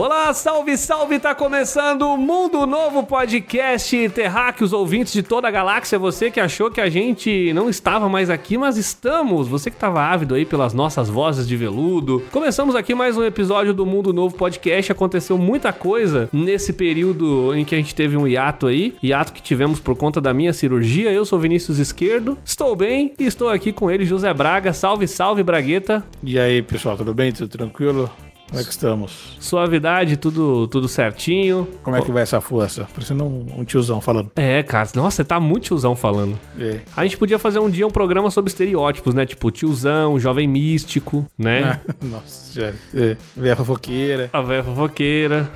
Olá, salve, salve! Tá começando o Mundo Novo Podcast Terráqueos, ouvintes de toda a galáxia. Você que achou que a gente não estava mais aqui, mas estamos. Você que estava ávido aí pelas nossas vozes de veludo. Começamos aqui mais um episódio do Mundo Novo Podcast. Aconteceu muita coisa nesse período em que a gente teve um hiato aí. Hiato que tivemos por conta da minha cirurgia. Eu sou Vinícius Esquerdo, estou bem e estou aqui com ele, José Braga. Salve, salve, Bragueta. E aí, pessoal, tudo bem? Tudo tranquilo? Como é que estamos? Suavidade, tudo, tudo certinho. Como é que vai essa força? Parecendo um, um tiozão falando. É, cara, nossa, você tá muito tiozão falando. É. A gente podia fazer um dia um programa sobre estereótipos, né? Tipo, tiozão, jovem místico, né? Ah, nossa, já. É. Véia fofoqueira. A velha fofoqueira.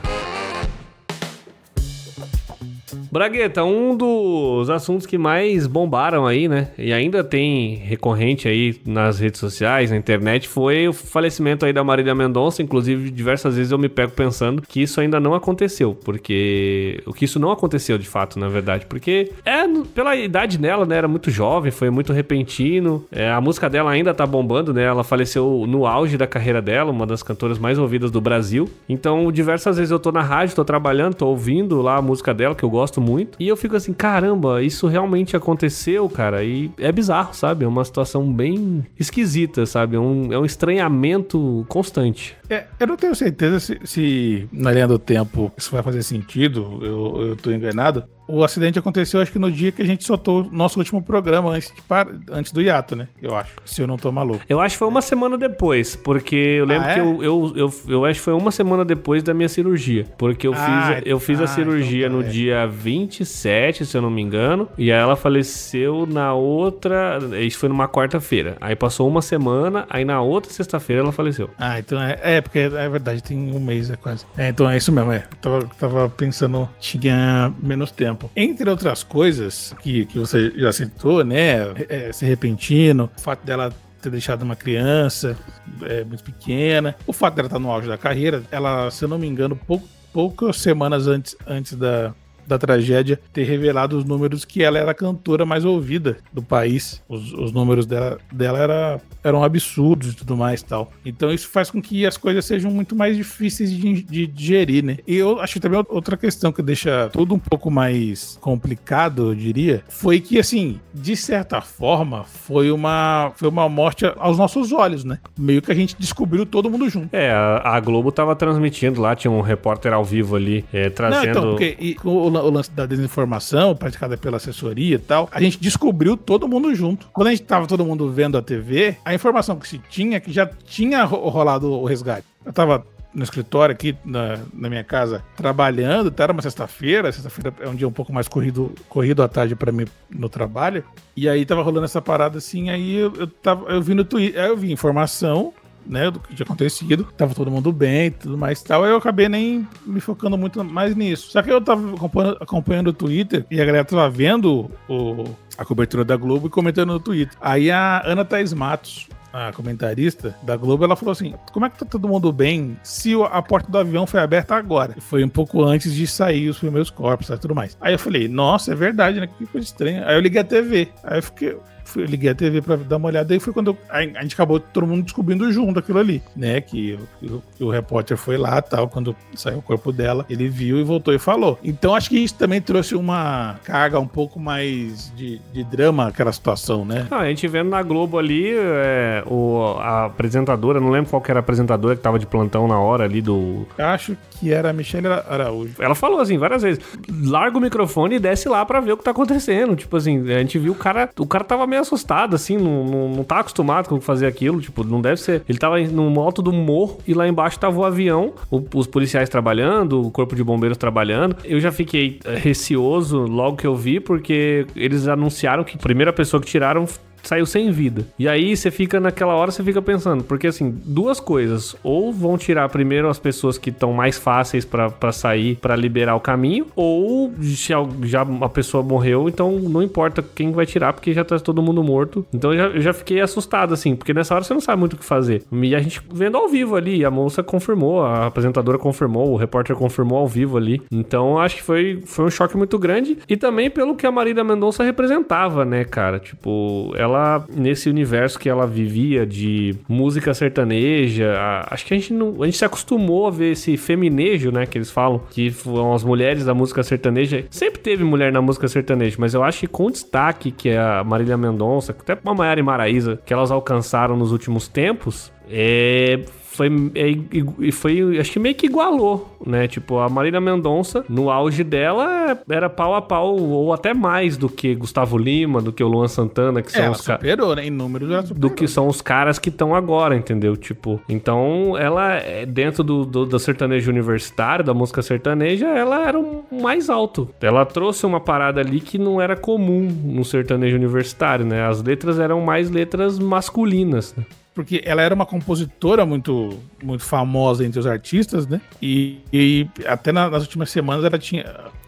Bragueta, um dos assuntos que mais bombaram aí, né? E ainda tem recorrente aí nas redes sociais, na internet, foi o falecimento aí da Marília Mendonça. Inclusive, diversas vezes eu me pego pensando que isso ainda não aconteceu, porque o que isso não aconteceu de fato, na verdade, porque é pela idade dela, né? Era muito jovem, foi muito repentino. É, a música dela ainda tá bombando, né? Ela faleceu no auge da carreira dela, uma das cantoras mais ouvidas do Brasil. Então, diversas vezes eu tô na rádio, tô trabalhando, tô ouvindo lá a música dela, que eu gosto muito. E eu fico assim, caramba, isso realmente aconteceu, cara. E é bizarro, sabe? É uma situação bem esquisita, sabe? É um, é um estranhamento constante. É, eu não tenho certeza se, se na linha do tempo isso vai fazer sentido, eu, eu tô enganado. O acidente aconteceu, acho que no dia que a gente soltou o nosso último programa, antes, par... antes do hiato, né? Eu acho, se eu não tô maluco. Eu acho que foi uma semana depois, porque eu lembro Ah, é? que eu, eu, eu, eu acho que foi uma semana depois da minha cirurgia. Porque eu Ah, fiz, eu fiz a ah, cirurgia então no tá, é. dia 27, se eu não me engano, e aí ela faleceu na outra. Isso foi numa quarta-feira. Aí passou uma semana, aí na outra sexta-feira ela faleceu. Ah, então é, é, porque é verdade, tem um mês é quase. É, então é isso mesmo, é. Tava, tava pensando, tinha menos tempo. Entre outras coisas que, que você já citou, né? É, ser repentino, o fato dela ter deixado uma criança é, muito pequena, o fato dela estar no auge da carreira, ela, se eu não me engano, pouco, poucas semanas antes, antes da, da tragédia, ter revelado os números que ela era a cantora mais ouvida do país. Os, os números dela, dela era, eram absurdos e tudo mais e tal. Então isso faz com que as coisas sejam muito mais difíceis de, de digerir, né? E eu acho que também outra questão que deixa tudo um pouco mais complicado, eu diria, foi que, assim, de certa forma, foi uma, foi uma morte aos nossos olhos, né? Meio que a gente descobriu todo mundo junto. É, a, Globo tava transmitindo lá, tinha um repórter ao vivo ali, é, Não, trazendo. então, porque e o, o lance da desinformação praticada pela assessoria e tal, a gente descobriu todo mundo junto. Quando a gente tava todo mundo vendo a TV, a informação que se tinha é que já tinha ro- rolado o resgate. Eu tava no escritório aqui na, na minha casa trabalhando, tá? era uma sexta-feira, sexta-feira é um dia um pouco mais corrido, corrido à tarde pra mim no trabalho, e aí tava rolando essa parada assim, aí eu, eu tava, eu vi no Twitter, aí eu vi informação, né, do que tinha acontecido, tava todo mundo bem e tudo mais e tal, aí eu acabei nem me focando muito mais nisso. Só que eu tava acompanhando, acompanhando o Twitter e a galera tava vendo o, a cobertura da Globo e comentando no Twitter. Aí a Ana Thaís Matos, a comentarista da Globo, ela falou assim: como é que tá todo mundo bem se a porta do avião foi aberta agora? Foi um pouco antes de sair os primeiros corpos e tudo mais. Aí eu falei, nossa, é verdade, né? Que coisa estranha. Aí eu liguei a TV. Aí eu fiquei. Fui- liguei a TV pra dar uma olhada e foi quando eu- a, a gente acabou todo mundo descobrindo junto aquilo ali, né? Que o, o- o repórter foi lá tal, quando saiu o corpo dela, ele viu e voltou e falou. Então acho que isso também trouxe uma carga um pouco mais de, de drama aquela situação, né? Ah, a gente vendo na Globo ali, é, o, a apresentadora, não lembro qual que era a apresentadora que tava de plantão na hora ali do. Acho que era a Michelle Araújo. Ela falou assim várias vezes: larga o microfone e desce lá pra ver o que tá acontecendo. Tipo assim, a gente viu o cara. O cara tava meio assustado, assim, não, não, não tá acostumado com fazer aquilo. Tipo, não deve ser. Ele tava no alto do morro e lá embaixo tava o avião, o- os policiais trabalhando, o corpo de bombeiros trabalhando. Eu já fiquei eh, receoso logo que eu vi, porque eles anunciaram que a primeira pessoa que tiraram saiu sem vida. E aí você fica naquela hora, você fica pensando, porque assim, duas coisas, ou vão tirar primeiro as pessoas que estão mais fáceis pra sair, pra liberar o caminho, ou já, já a pessoa morreu, então não importa quem vai tirar, porque já tá todo mundo morto. Então eu já, eu já fiquei assustado assim, porque nessa hora você não sabe muito o que fazer. E a gente vendo ao vivo ali, a moça confirmou, a apresentadora confirmou, o repórter confirmou ao vivo ali. Então acho que foi, foi um choque muito grande e também pelo que a Marília Mendonça representava, né, cara? Tipo, ela ela, nesse universo que ela vivia de música sertaneja, a, acho que a gente não. A gente se acostumou a ver esse feminejo, né? Que eles falam, que foram as mulheres da música sertaneja. Sempre teve mulher na música sertaneja, mas eu acho que com destaque que é a Marília Mendonça, até a Maiara e Maraísa, que elas alcançaram nos últimos tempos, é, foi, é, foi, acho que meio que igualou, né? Tipo, a Marília Mendonça, no auge dela, era pau a pau, ou até mais do que Gustavo Lima, do que o Luan Santana, que são é, os caras. né? Em números ela superou. Do que são os caras que estão agora, entendeu? Tipo, então ela, é, dentro do, do, do sertanejo universitário, da música sertaneja, ela era o mais alto. Ela trouxe uma parada ali que não era comum no sertanejo universitário, né? As letras eram mais letras masculinas, né? Porque ela era uma compositora muito, muito famosa entre os artistas, né? E, e até na, nas últimas semanas ela tinha.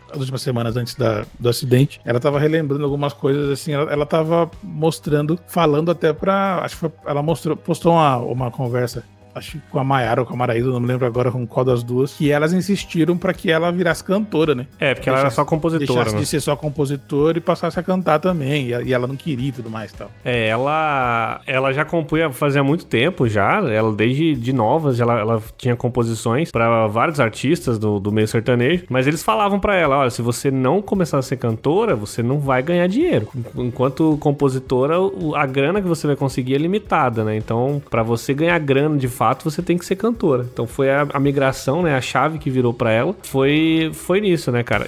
As últimas semanas antes da, do acidente, ela tava relembrando algumas coisas, assim, ela, ela tava mostrando, falando até pra. Acho que foi, ela mostrou, postou uma, uma conversa acho que com a Mayara ou com a Maraísa, não me lembro agora com qual das duas, que elas insistiram para que ela virasse cantora, né? É, porque ela era só compositora. Deixasse né? de ser só compositora e passasse a cantar também. E ela não queria e tudo mais e tal. É, ela, ela já compunha fazia muito tempo já. Ela, desde de novas, ela, ela tinha composições para vários artistas do, do meio sertanejo. Mas eles falavam para ela: olha, se você não começar a ser cantora, você não vai ganhar dinheiro. Enquanto compositora, a grana que você vai conseguir é limitada, né? Então, para você ganhar grana de fato, fato você tem que ser cantora. Então foi a, a migração, né? A chave que virou para ela foi, foi nisso, né, cara?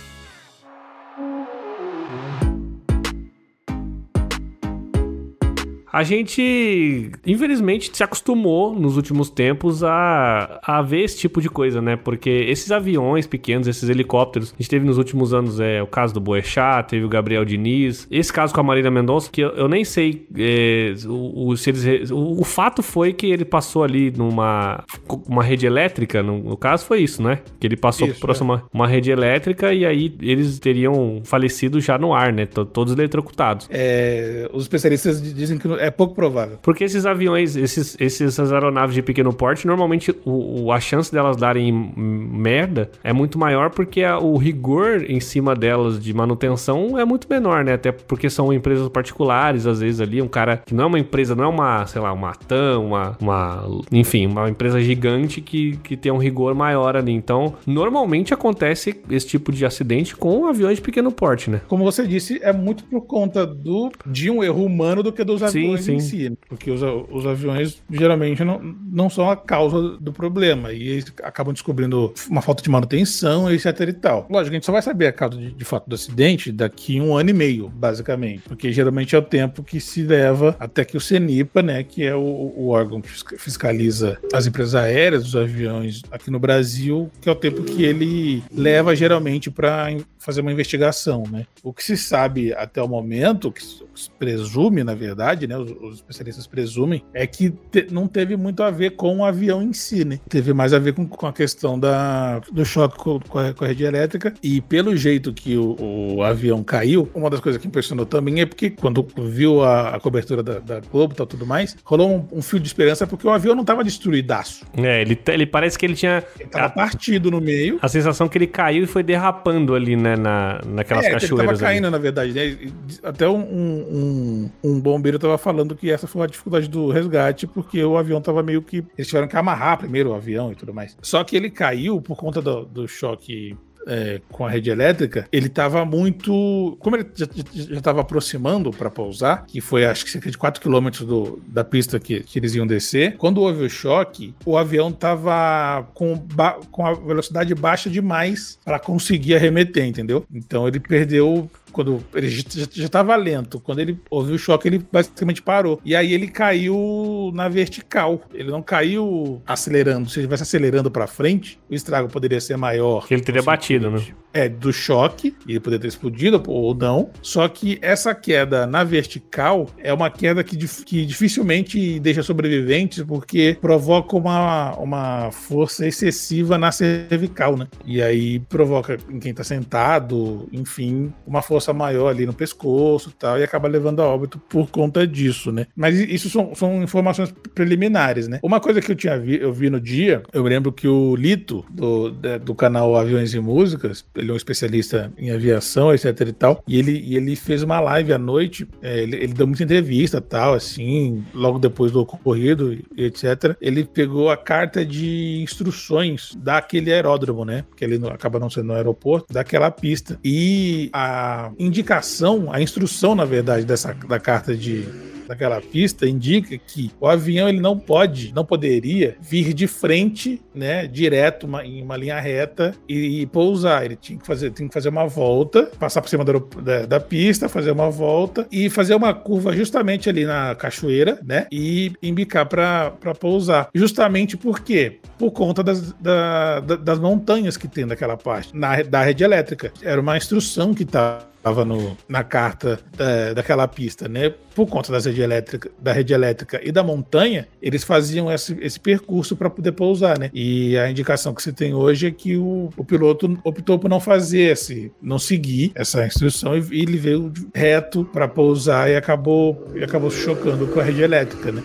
A gente, infelizmente, se acostumou nos últimos tempos a, a ver esse tipo de coisa, né? Porque esses aviões pequenos, esses helicópteros, a gente teve nos últimos anos é, o caso do Boechat, teve o Gabriel Diniz, esse caso com a Marília Mendonça, que eu, eu nem sei é, o, o, se eles, o, o, fato foi que ele passou ali numa uma rede elétrica, no, no caso foi isso, né? Que ele passou isso, próximo é. uma, rede elétrica e aí eles teriam falecido já no ar, né? Todos eletrocutados. É, os especialistas dizem que é pouco provável. Porque esses aviões, esses, esses, essas aeronaves de pequeno porte, normalmente o, o, a chance delas darem merda é muito maior porque a, o rigor em cima delas de manutenção é muito menor, né? Até porque são empresas particulares, às vezes ali, um cara que não é uma empresa, não é uma, sei lá, uma TAM, uma, uma enfim, uma empresa gigante que, que tem um rigor maior ali. Então, normalmente acontece esse tipo de acidente com aviões de pequeno porte, né? Como você disse, é muito por conta do, de um erro humano do que dos aviões sim, sim. em si. Porque os, os aviões geralmente não, não são a causa do problema. E eles acabam descobrindo uma falta de manutenção, etc e tal. Lógico, a gente só vai saber a causa de, de fato do acidente daqui um ano e meio, basicamente. Porque geralmente é o tempo que se leva até que o CENIPA, né, que é o, o órgão que fiscaliza as empresas aéreas, os aviões aqui no Brasil, que é o tempo que ele leva geralmente para fazer uma investigação, né? O que se sabe até o momento, o que se presume, na verdade, né? Os, os especialistas presumem, é que te, não teve muito a ver com o avião em si, né? Teve mais a ver com, com a questão da, do choque com, com, a, rede elétrica. E pelo jeito que o, o, avião caiu, uma das coisas que impressionou também é porque quando viu a, a cobertura da, da Globo e tal, tudo mais, rolou um, um, fio de esperança porque o avião não estava destruidaço. É, ele, ele parece que ele tinha. Ele tava a, partido no meio. A sensação que ele caiu e foi derrapando ali, né? Na, naquelas é, cachoeiras. Ele tava caindo, ali. na verdade, né? Até um, um, um bombeiro tava falando que essa foi a dificuldade do resgate, porque o avião tava meio que. Eles tiveram que amarrar primeiro o avião e tudo mais. Só que ele caiu por conta do, do choque é, com a rede elétrica, ele estava muito. Como ele já estava aproximando para pousar, que foi acho que cerca de 4 km do, da pista que, que eles iam descer, quando houve o choque, o avião estava com, com a velocidade baixa demais para conseguir arremeter, entendeu? Então ele perdeu quando ele já estava lento, quando ele ouviu o choque, ele basicamente parou. E aí ele caiu na vertical. Ele não caiu acelerando. Se ele estivesse acelerando para frente, o estrago poderia ser maior. Ele teria batido, né? É, do choque, ele poderia ter explodido ou não. Só que essa queda na vertical é uma queda que, que dificilmente deixa sobreviventes, porque provoca uma, uma força excessiva na cervical, né? E aí provoca em quem tá sentado, enfim, uma força maior ali no pescoço e tal, e acaba levando a óbito por conta disso, né? Mas isso são, são informações preliminares, né? Uma coisa que eu tinha vi, eu vi no dia, eu lembro que o Lito, do, do canal Aviões e Músicas, ele é um especialista em aviação, etc e tal, e ele, e ele fez uma live à noite, é, ele, ele deu muita entrevista tal, assim, logo depois do ocorrido, etc. Ele pegou a carta de instruções daquele aeródromo, né? Que ele acaba não sendo no aeroporto, daquela pista. E a indicação, a instrução, na verdade, dessa da carta de daquela pista indica que o avião ele não pode, não poderia vir de frente, né, direto uma, em uma linha reta e, e, pousar. Ele tinha que fazer, tinha que fazer uma volta, passar por cima da, da, da, pista, fazer uma volta e fazer uma curva justamente ali na cachoeira, né, e embicar para pousar. Justamente por quê? Por conta das, da, das montanhas que tem naquela parte, na, da rede elétrica. Era uma instrução que estava estava na carta da, daquela pista, né? Por conta da rede elétrica, da rede elétrica e da montanha, eles faziam esse, esse percurso para poder pousar, né? E a indicação que se tem hoje é que o, o piloto optou por não fazer esse, não seguir essa instrução e, ele veio reto para pousar e acabou, e acabou se chocando com a rede elétrica, né?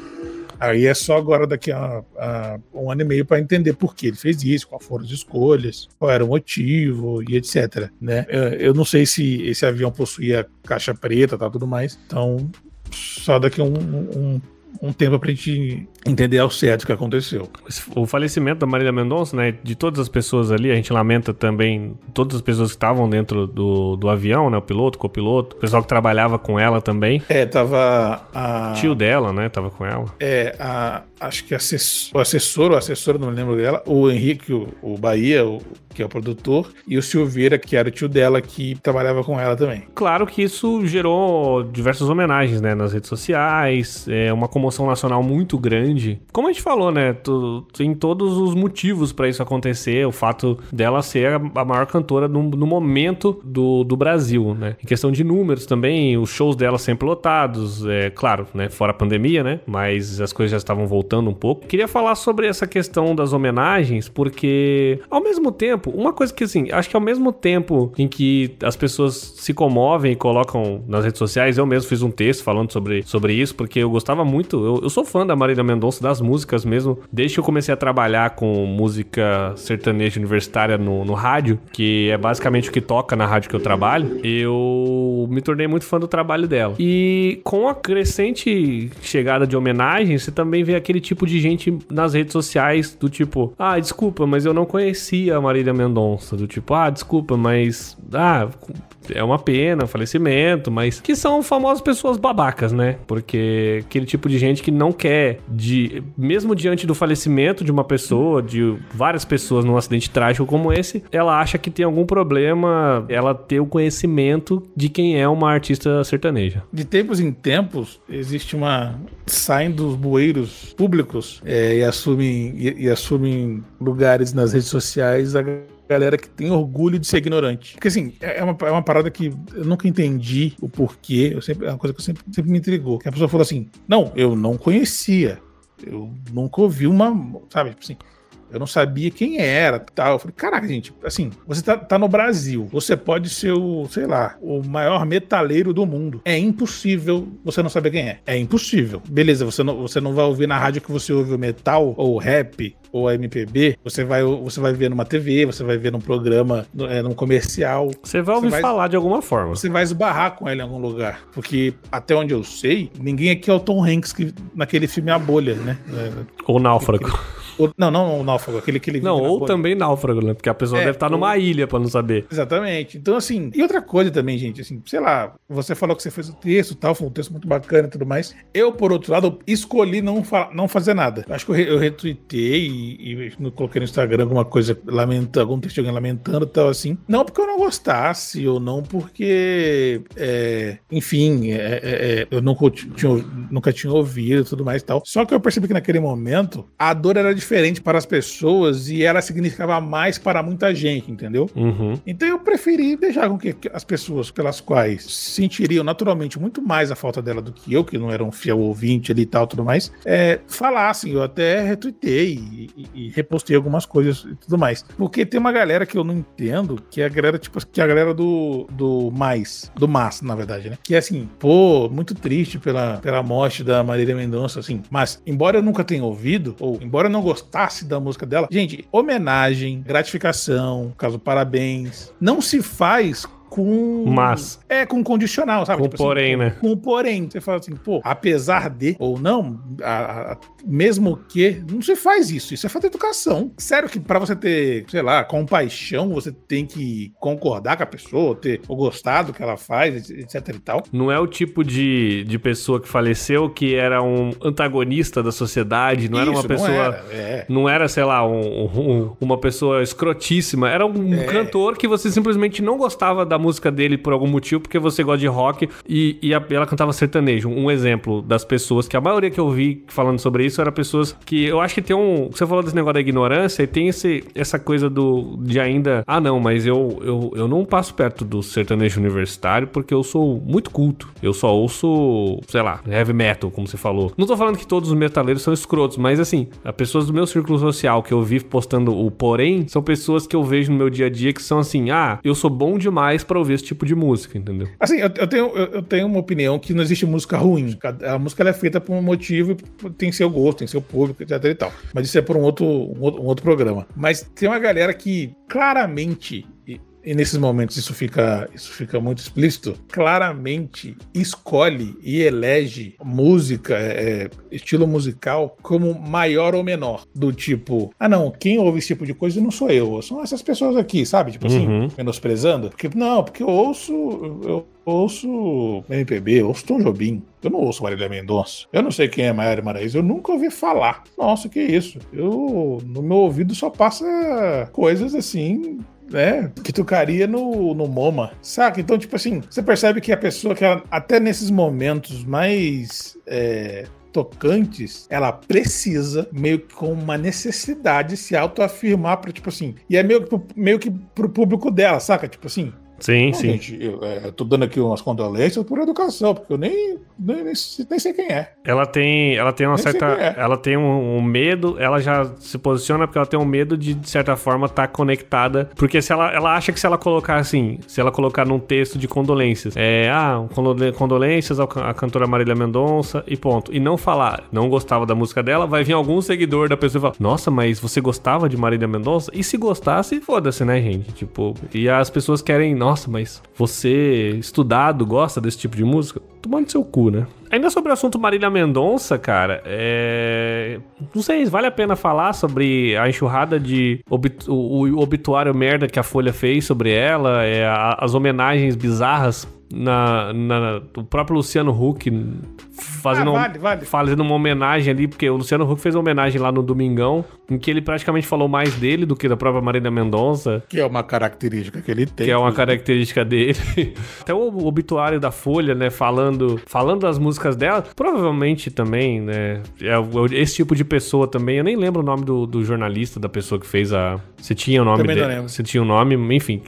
Aí é só agora, daqui a, a um ano e meio, para entender por que ele fez isso, quais foram as escolhas, qual era o motivo e etc. Né? Eu, eu não sei se esse avião possuía caixa preta e tá, tudo mais. Então, só daqui um, um, um tempo pra gente entender ao certo o que aconteceu. O falecimento da Marília Mendonça, né, de todas as pessoas ali, a gente lamenta também todas as pessoas que estavam dentro do, do avião, né, o piloto, o copiloto, o pessoal que trabalhava com ela também. É, tava a... Tio dela, né, tava com ela. É, a, acho que assessor, o assessor ou assessora, não me lembro dela, o Henrique, o, o Bahia, o, que é o produtor, e o Silveira, que era o tio dela, que trabalhava com ela também. Claro que isso gerou diversas homenagens, né, nas redes sociais, é uma comoção nacional muito grande. Como a gente falou, né, tu, tem todos os motivos para isso acontecer, o fato dela ser a maior cantora no, no momento do, do Brasil, né. Em questão de números também, os shows dela sempre lotados, é claro, né, fora a pandemia, né, mas as coisas já estavam voltando um pouco. Queria falar sobre essa questão das homenagens, porque ao mesmo tempo uma coisa que assim, acho que ao mesmo tempo em que as pessoas se comovem e colocam nas redes sociais, eu mesmo fiz um texto falando sobre, sobre isso, porque eu gostava muito, eu, eu sou fã da Marília Mendonça, das músicas mesmo, desde que eu comecei a trabalhar com música sertaneja universitária no, no rádio, que é basicamente o que toca na rádio que eu trabalho, eu me tornei muito fã do trabalho dela. E com a crescente chegada de homenagens, você também vê aquele tipo de gente nas redes sociais do tipo, ah, desculpa, mas eu não conhecia a Marília Mendonça, do tipo, ah, desculpa, mas ah, é uma pena falecimento, mas que são famosas pessoas babacas, né? Porque aquele tipo de gente que não quer de mesmo diante do falecimento de uma pessoa, de várias pessoas num acidente trágico como esse, ela acha que tem algum problema ela ter o conhecimento de quem é uma artista sertaneja. De tempos em tempos existe uma saem dos bueiros públicos é, e assumem e, e assumem lugares nas redes sociais a galera que tem orgulho de ser ignorante. Porque assim, é, é uma, é uma parada que eu nunca entendi o porquê. Eu sempre, é uma coisa que sempre, sempre me intrigou. Que a pessoa falou assim: não, eu não conhecia. Eu nunca ouvi uma. Sabe, tipo assim. Eu não sabia quem era, tal. Eu falei, caraca, gente, assim, você tá, tá, no Brasil, você pode ser o, sei lá, o maior metaleiro do mundo. É impossível você não saber quem é. É impossível. Beleza, você não, você não vai ouvir na rádio que você ouve o metal ou o rap ou a MPB, você vai, você vai ver numa TV, você vai ver num programa, é, num comercial. Você vai ouvir você vai, falar de alguma forma. Você vai esbarrar com ele em algum lugar. Porque, até onde eu sei, ninguém aqui é o Tom Hanks que, naquele filme A Bolha, né? Ou Náufrago. Ou, não, não o náufrago, aquele que ele Não, ou bolha. também náufrago, né? Porque a pessoa é, deve estar ou... numa ilha para não saber. Exatamente. Então, assim, e outra coisa também, gente, assim, sei lá, você falou que você fez o texto e tal, foi um texto muito bacana e tudo mais. Eu, por outro lado, escolhi não, não fazer nada. Acho que eu, eu retuitei e, e coloquei no Instagram alguma coisa lamentando, algum texto alguém lamentando e tal, assim. Não porque eu não gostasse, ou não porque, é, enfim, é, é, é eu não, tinha, nunca tinha ouvido e tudo mais e tal. Só que eu percebi que naquele momento a dor era diferente para as pessoas e ela significava mais para muita gente, entendeu? Uhum. Então eu preferi deixar com que as pessoas pelas quais sentiriam naturalmente muito mais a falta dela do que eu, que não era um fiel ouvinte ali e tal, tudo mais, é, falassem. Eu até retuitei e, e, e repostei algumas coisas e tudo mais. Porque tem uma galera que eu não entendo, que é a galera, tipo, que é a galera do, do mais, do mas, na verdade, né? Que é assim, pô, muito triste pela, pela morte da Marília Mendonça, assim. Mas, embora eu nunca tenha ouvido, ou embora eu não gostasse da música dela, gente, homenagem, gratificação, caso parabéns, não se faz com. Mas. É, com condicional, sabe? Com tipo porém, assim, né? Com porém. Você fala assim, pô, apesar de ou não, a, a, mesmo que. Não se faz isso. Isso é falta de educação. Sério que para você ter, sei lá, compaixão, você tem que concordar com a pessoa, ter o gostado que ela faz, etc e tal. Não é o tipo de, de pessoa que faleceu que era um antagonista da sociedade, não isso, era uma pessoa. Não era, é. não era sei lá, um, um, uma pessoa escrotíssima. Era um é. cantor que você simplesmente não gostava da música dele por algum motivo, porque você gosta de rock e, e a, ela cantava sertanejo. Um exemplo das pessoas que a maioria que eu vi falando sobre isso era pessoas que eu acho que tem um. Você falou desse negócio da ignorância e tem esse, essa coisa do de ainda. Ah, não, mas eu, eu, eu não passo perto do sertanejo universitário porque eu sou muito culto. Eu só ouço, sei lá, heavy metal, como você falou. Não tô falando que todos os metaleiros são escrotos, mas assim, as pessoas do meu círculo social que eu vi postando o porém são pessoas que eu vejo no meu dia a dia que são assim: ah, eu sou bom demais para ouvir esse tipo de música, entendeu? Assim, eu, eu tenho, eu, eu, tenho uma opinião que não existe música ruim. A música é feita por um motivo tem seu gosto, tem seu público, etc e tal. Mas isso é por um outro, um outro, um outro programa. Mas tem uma galera que claramente e nesses momentos isso fica, isso fica muito explícito, claramente escolhe e elege música, é, estilo musical, como maior ou menor. Do tipo, ah não, quem ouve esse tipo de coisa não sou eu, são essas pessoas aqui, sabe? Tipo assim, uhum. menosprezando. Porque, não, porque eu ouço. Eu ouço MPB, eu ouço Tom Jobim. Eu não ouço Marília Mendonça. Eu não sei quem é Maíra Maraíza. Eu nunca ouvi falar. Nossa, que isso. Eu, no meu ouvido só passa coisas assim né, que tocaria no, no MoMA, saca? Então, tipo assim, você percebe que a pessoa que ela, até nesses momentos mais é, tocantes, ela precisa, meio que com uma necessidade, se autoafirmar para tipo assim, e é meio que, meio que pro público dela, saca? Tipo assim, Sim, Não, sim. Gente, eu, é, tô dando aqui umas condolências por educação, porque eu nem, nem, nem, nem sei quem é. Ela tem, ela tem uma nem certa. É. Ela tem um, um, medo, ela já se posiciona porque ela tem um medo de, de certa forma, estar tá conectada. Porque se ela, ela acha que se ela colocar assim, se ela colocar num texto de condolências, é, ah, condolências à cantora Marília Mendonça e ponto. E não falar, não gostava da música dela, vai vir algum seguidor da pessoa e falar, nossa, mas você gostava de Marília Mendonça? E se gostasse, foda-se, né, gente? Tipo, e as pessoas querem, nossa, mas você, estudado, gosta desse tipo de música? Tomando seu cu, né? Ainda sobre o assunto Marília Mendonça, cara, é... Não sei, vale a pena falar sobre a enxurrada de... Obit... O, obituário merda que a Folha fez sobre ela, é, as homenagens bizarras na, na, o próprio Luciano Huck fazendo, ah, vale, vale. fazendo uma homenagem ali, porque o Luciano Huck fez uma homenagem lá no Domingão, em que ele praticamente falou mais dele do que da própria Marília Mendonça. Que é uma característica que ele tem. Que é uma característica dele. Até o obituário da Folha, né, falando, falando das músicas dela, provavelmente também, né, é esse tipo de pessoa também, eu nem lembro o nome do, do jornalista, da pessoa que fez a... Você tinha o nome também dele? Não lembro. Você tinha o nome, enfim...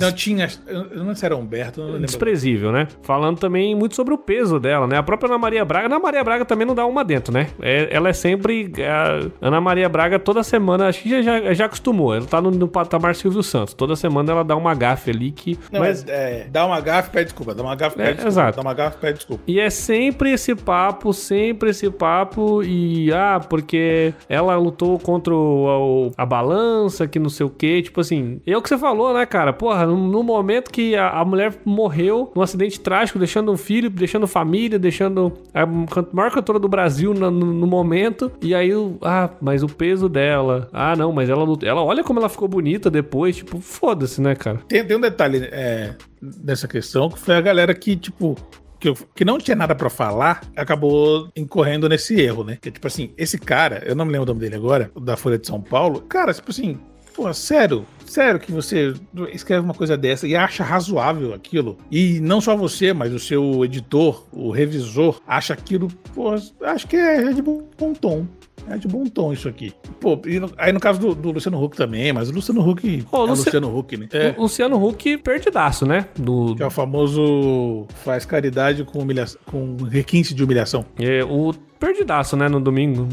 Não tinha, eu não sei se era Humberto, não desprezível, né? Falando também muito sobre o peso dela, né? A própria Ana Maria Braga, Ana Maria Braga também não dá uma dentro, né? É, ela é sempre. A Ana Maria Braga toda semana, acho que já, já, acostumou. Ela tá no, no patamar Silvio Santos. Toda semana ela dá uma gafe ali que. Não, mas é, dá uma gafe, pede desculpa. Dá uma gafe, pede é, desculpa. Exato. Dá uma gafe, pede desculpa. E é sempre esse papo, sempre esse papo. E ah, porque ela lutou contra o, a, a balança, que não sei o quê. Tipo assim, é o que você falou, né, cara? Porra, no, momento que a, a mulher morreu num acidente trágico, deixando um filho, deixando família, deixando a maior cantora do Brasil no, no, no momento. E aí, ah, mas o peso dela. Ah, não, mas ela, ela olha como ela ficou bonita depois. Tipo, foda-se, né, cara? Tem, tem um detalhe é, dessa questão que foi a galera que, tipo, que, que, não tinha nada para falar, acabou incorrendo nesse erro, né? Que, tipo assim, esse cara, eu não me lembro o nome dele agora, da Folha de São Paulo, cara, tipo assim, pô, sério, sério que você escreve uma coisa dessa e acha razoável aquilo, e não só você, mas o seu editor, o revisor, acha aquilo, pô, acho que é, de bom tom. É de bom tom isso aqui. Pô, no, aí no caso do, do, Luciano Huck também, mas o Luciano Huck Ô, é Luci... Luciano Huck, né? É. O Luciano Huck perdidaço, né? Do... Que é o famoso faz caridade com, humilhação, com requinte de humilhação. É, o perdidaço, né, no domingo.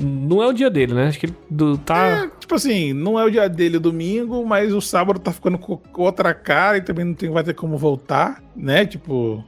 Não é o dia dele, né? Acho que ele tá. É, tipo assim, não é o dia dele domingo, mas o sábado tá ficando com outra cara e também não tem, vai ter como voltar, né? Tipo.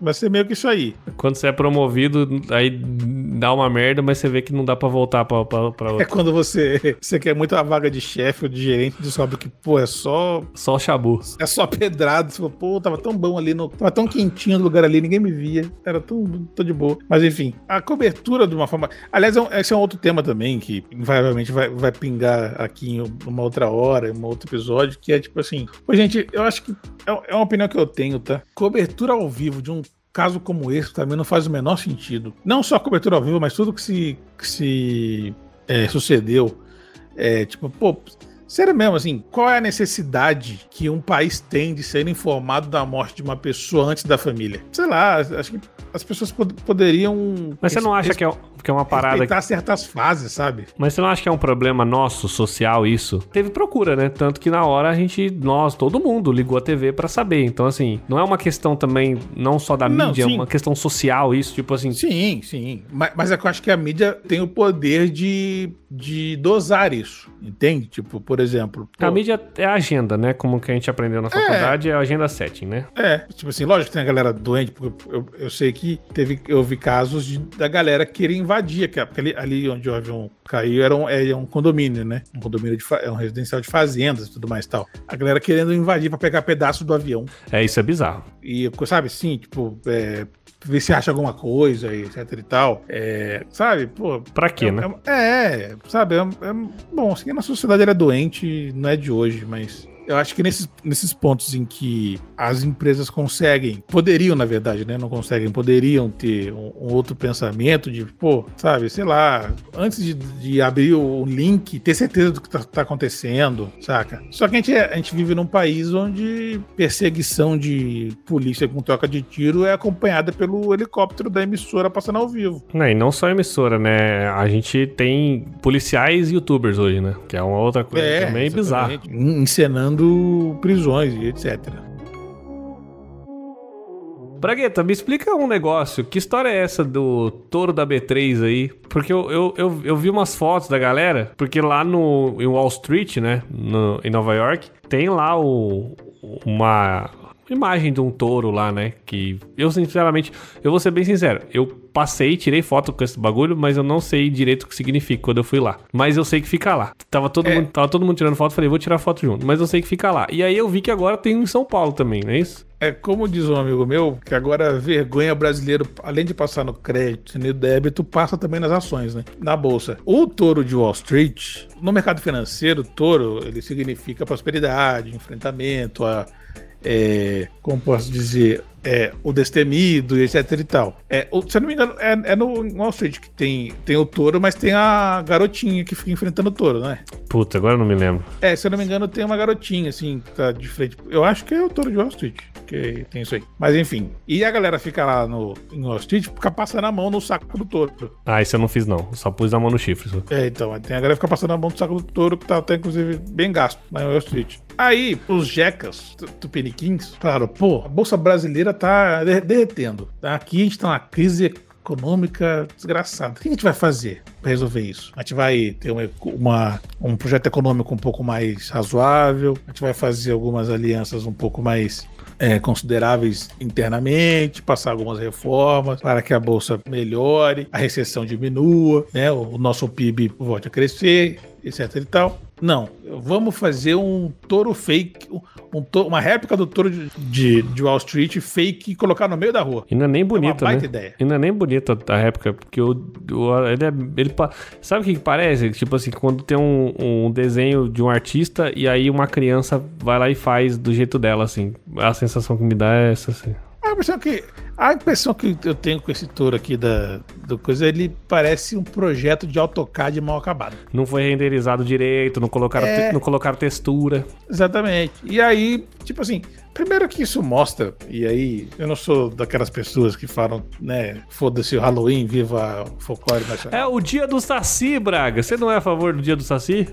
Vai ser meio que isso aí. Quando você é promovido, aí dá uma merda, mas você vê que não dá pra voltar pra, pra, pra outra. É quando você, você quer muito a vaga de chefe ou de gerente, descobre que, pô, é só. Só chabu. É só pedrado. Você fala, pô, tava tão bom ali, no, tava tão quentinho no lugar ali, ninguém me via. Era tão, tão de boa. Mas enfim, a cobertura de uma forma. Aliás, é esse é um outro tema também que invariavelmente vai, vai pingar aqui em uma outra hora, em um outro episódio, que é tipo assim. Pô, gente, eu acho que é, é uma opinião que eu tenho, tá? Cobertura ao vivo de um caso como esse também não faz o menor sentido. Não só a cobertura ao vivo, mas tudo que se, que se é, sucedeu. É, tipo, pô, sério mesmo, assim, qual é a necessidade que um país tem de ser informado da morte de uma pessoa antes da família? Sei lá, acho que as pessoas pod poderiam. Mas você não acha que é, que é uma parada. Respeitar certas fases, sabe? Mas você não acha que é um problema nosso, social, isso? Teve procura, né? Tanto que na hora a gente, nós, todo mundo ligou a TV para saber. Então, assim, não é uma questão também, não só da não, mídia, é sim. é uma questão social, isso, tipo assim. Sim, sim. Mas, mas é que eu acho que a mídia tem o poder de, de dosar isso, entende? Tipo, por exemplo. Pô, a mídia é a agenda, né? Como que a gente aprendeu na é. faculdade, é, é a agenda setting, né? É, tipo assim, lógico que tem a galera doente, porque eu, eu sei que teve, eu vi casos de, da galera querer invadir, que ali, ali onde o avião caiu era um, é um condomínio, né? Um condomínio de é um residencial de fazendas e tudo mais e tal. A galera querendo invadir para pegar pedaço do avião. É, isso é bizarro. E, sabe, sim, tipo, é, ver se acha alguma coisa, etc e tal. É, sabe, pô. Pra quê, é, né? É, é sabe, é, é, bom, assim, na sociedade ela é doente, não é de hoje, mas eu acho que nesses, nesses pontos em que as empresas conseguem, poderiam, na verdade, né? Não conseguem, poderiam ter um, um outro pensamento de, pô, sabe, sei lá, antes de, de, abrir o link, ter certeza do que tá, tá, acontecendo, saca? Só que a gente, é, a gente vive num país onde perseguição de polícia com troca de tiro é acompanhada pelo helicóptero da emissora passando ao vivo. Não, e não só a emissora, né? A gente tem policiais e youtubers hoje, né? Que é uma outra coisa é, também bizarra. Encenando prisões e etc. Bragueta, me explica um negócio. Que história é essa do touro da B3 aí? Porque eu, eu, eu, eu vi umas fotos da galera, porque lá no em Wall Street, né, no, em Nova York, tem lá o, uma imagem de um touro lá, né? Que eu, sinceramente, eu vou ser bem sincero, eu passei, tirei foto com esse bagulho, mas eu não sei direito o que significa quando eu fui lá. Mas eu sei que fica lá. Tava todo, é. mundo, tava todo mundo tirando foto, falei, vou tirar foto junto. Mas eu sei que fica lá. E aí eu vi que agora tem em São Paulo também, não é isso? É como diz um amigo meu, que agora vergonha brasileiro, além de passar no crédito e no débito, passa também nas ações, né? Na bolsa. O touro de Wall Street, no mercado financeiro, touro, ele significa prosperidade, enfrentamento, a é, como posso dizer, é, o Destemido, etc e tal. É, o, se eu não me engano, é, é no Wall Street que tem, tem o touro, mas tem a garotinha que fica enfrentando o touro, não é? Puta, agora eu não me lembro. É, se eu não me engano, tem uma garotinha, assim, que tá de frente. Eu acho que é o touro de Wall Street, que tem isso aí. Mas enfim. E a galera fica lá no, em Wall Street, fica passando a mão no saco do touro. Ah, isso eu não fiz, não. Só pus a mão no chifre. Só. É, então. Tem a galera que fica passando a mão no saco do touro, que tá até, inclusive, bem gasto lá em Wall Street. Aí, os jecas tupiniquins falaram, pô, a Bolsa Brasileira tá derretendo. Aqui a gente tá numa crise econômica desgraçada. O que a gente vai fazer para resolver isso? A gente vai ter uma, uma, um projeto econômico um pouco mais razoável, a gente vai fazer algumas alianças um pouco mais é, consideráveis internamente, passar algumas reformas para que a bolsa melhore, a recessão diminua, né, o nosso PIB volte a crescer, etc e tal. Não, vamos fazer um touro fake, um touro, uma réplica do touro de, de, de, Wall Street fake e colocar no meio da rua. E não é nem bonita, é uma né? ideia. E não é nem bonita a réplica, porque o, o ele, é, ele Sabe o que parece? Tipo assim, quando tem um, um desenho de um artista e aí uma criança vai lá e faz do jeito dela, assim. A sensação que me dá é essa, assim. A impressão que A impressão que eu tenho com esse touro aqui da, do coisa, ele parece um projeto de AutoCAD mal acabado. Não foi renderizado direito, não colocaram, É. te- não colocaram textura. Exatamente. E aí, tipo assim, primeiro que isso mostra, e aí eu não sou daquelas pessoas que falam, né, foda-se o Halloween, viva o folclore nacional. É o dia do Saci, Braga. Você não é a favor do dia do Saci?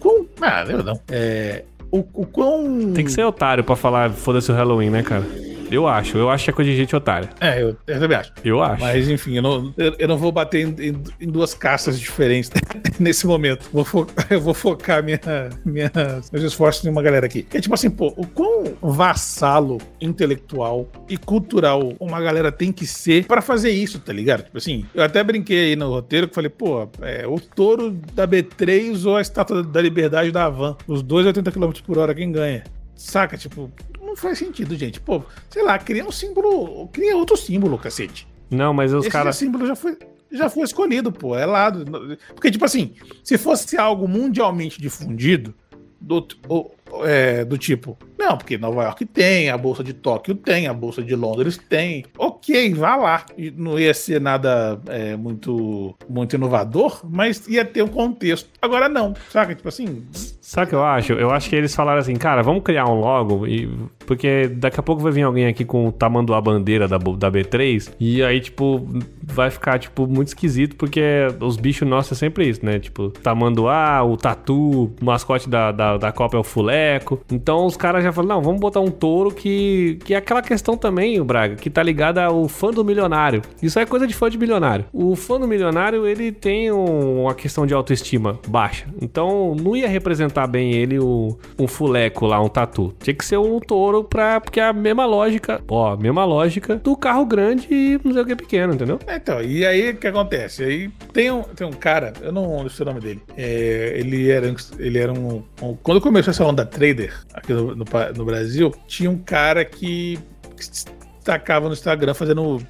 Com... Ah, eu não. É. O, o quão. Tem que ser otário pra falar foda-se o Halloween, né, cara? Eu acho. Eu acho que é coisa de gente otária. É, eu, eu também acho. Eu acho. Mas enfim, eu não, eu, eu não vou bater em, em- em duas caças diferentes nesse momento. Vou fo- eu vou focar minha, minha, meus esforços em uma galera aqui. É tipo assim, pô, o quão vassalo intelectual e cultural uma galera tem que ser pra fazer isso, tá ligado? Tipo assim, eu até brinquei aí no roteiro que falei, pô, é, o touro da B3 ou a estátua da liberdade da Havan. Os dois 80 km por hora, quem ganha? Saca? Tipo, não faz sentido, gente. Pô, sei lá, cria um símbolo, cria outro símbolo, cacete. Não, mas os Esse caras. símbolo já foi, já foi escolhido, pô. É lá. do- Porque, tipo assim, se fosse algo mundialmente difundido, do, o- é, do tipo, não, porque Nova York tem, a Bolsa de Tóquio tem, a Bolsa de Londres tem. Ok, vá lá. Não ia ser nada é, muito, muito inovador, mas ia ter um contexto. Agora não, saca? Tipo assim, Sabe o que eu acho? Eu acho que eles falaram assim, cara, vamos criar um logo, e... porque daqui a pouco vai vir alguém aqui com o tamanho da bandeira da, da B3, e aí, tipo, vai ficar, tipo, muito esquisito, porque os bichos nossos é sempre isso, né? Tipo, tamanduá, o tatu, o mascote da, da, da Copa é o fuleco. Então os caras já falaram, não, vamos botar um touro que, que é aquela questão também, o Braga, que tá ligada ao fã do milionário. Isso é coisa de fã de milionário. O fã do milionário, ele tem um- uma questão de autoestima baixa. Então não ia representar bem ele o, um fuleco lá, um tatu. Tinha que ser um touro pra. Porque é a mesma lógica, ó, mesma lógica do carro grande e não sei o que pequeno, entendeu? Então, e aí o que acontece? Aí tem um, tem um cara, eu não sei o nome dele. É, ele era, ele era um, um- Quando começou essa onda trader aqui no, no, no Brasil, tinha um cara que, que se destacava no Instagram fazendo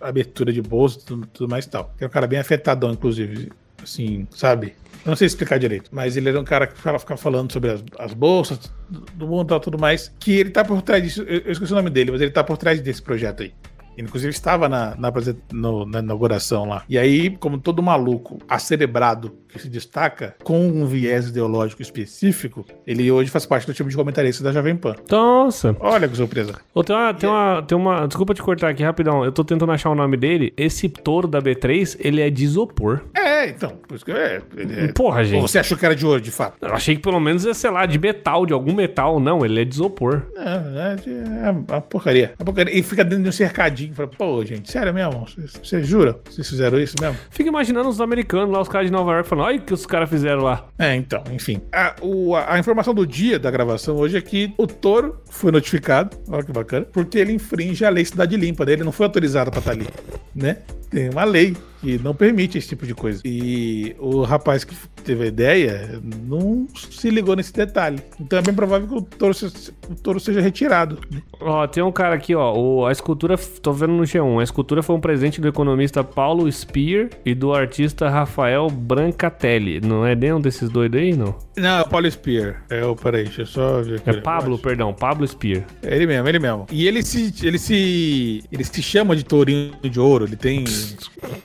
abertura de bolsa e tudo, tudo mais e tal. Que era um cara bem afetadão, inclusive. Assim, sabe? Eu não sei explicar direito, mas ele era um cara que ficava, ficava falando sobre as, as bolsas do do mundo e tudo mais. Que ele tá por trás disso. Eu, eu esqueci o nome dele, mas ele tá por trás desse projeto aí. Ele, inclusive, estava na, na, no- na inauguração lá. E aí, como todo maluco acerebrado que se destaca, com um viés ideológico específico, ele hoje faz parte do time de comentarista da Jovem Pan. Nossa. Olha que surpresa. Ô, tem, uma, tem, uma, tem uma. Desculpa te cortar aqui rapidão. Eu tô tentando achar o nome dele. Esse touro da B3, ele é de isopor. É, então. Por isso que é. Ele é... Porra, Ou gente. você achou que era de ouro, de fato? Eu achei que pelo menos é, sei lá, de metal, de algum metal. Não, ele é de isopor. É, de- é uma porcaria. Uma porcaria. E fica dentro de um cercadinho. Fala, Pô, gente, sério mesmo? Vocês juram? Vocês fizeram isso mesmo? Fica imaginando os americanos lá, os caras de Nova York, falando: olha o que os caras fizeram lá. É, então, enfim. A, o- a- a informação do dia da gravação hoje é que o touro foi notificado, olha que bacana, porque ele infringe a lei Cidade Limpa, né? ele não foi autorizado pra estar ali, né? Tem uma lei que não permite esse tipo de coisa. E o rapaz que teve a ideia não se ligou nesse detalhe. Então é bem provável que o touro, se- o touro seja retirado. né? Ó, tem um cara aqui, ó. o- a escultura, tô vendo no G1. A escultura foi um presente do economista Paulo Spear e do artista Rafael Brancatelli. Não é nenhum desses doidos aí, não? Não, é o Paulo Spear. É o, peraí, deixa eu só ver aqui. É Pablo, perdão, Pablo Spear. É ele mesmo, ele mesmo. E ele se, ele se, ele se chama de tourinho de ouro. Ele tem,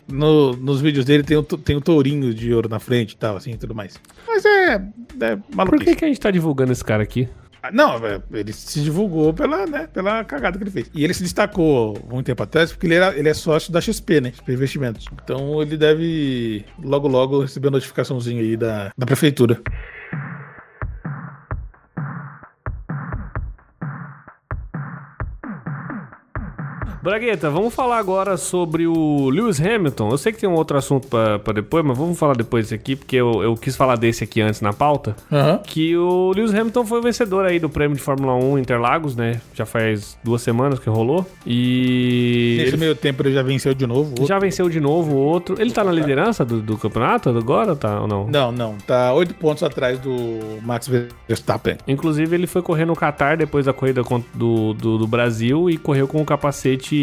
no- nos vídeos dele tem o, tem o tourinho de ouro na frente e tal, assim, tudo mais. Mas é, é Por maluquice. que, que a gente tá divulgando esse cara aqui? Ah, Não, é, ele se divulgou pela, né, pela cagada que ele fez. E ele se destacou muito tempo atrás porque ele, era, ele é sócio da XP, né? XP Investimentos. Então ele deve logo, logo receber a notificaçãozinha aí da, da prefeitura. Bragueta, vamos falar agora sobre o Lewis Hamilton. Eu sei que tem um outro assunto pra, pra depois, mas vamos falar depois desse aqui, porque eu, eu quis falar desse aqui antes na pauta. Aham. Que o Lewis Hamilton foi o vencedor aí do prêmio de Fórmula 1 Interlagos, né? Já faz duas semanas que rolou. E. Nesse ele meio tempo ele já venceu de novo. outro- já venceu de novo o outro. Ele tá na liderança do, do campeonato agora, tá ou não? Não, não. Tá oito pontos atrás do Max Verstappen. Inclusive, ele foi correr no Qatar depois da corrida do, do, do Brasil e correu com o capacete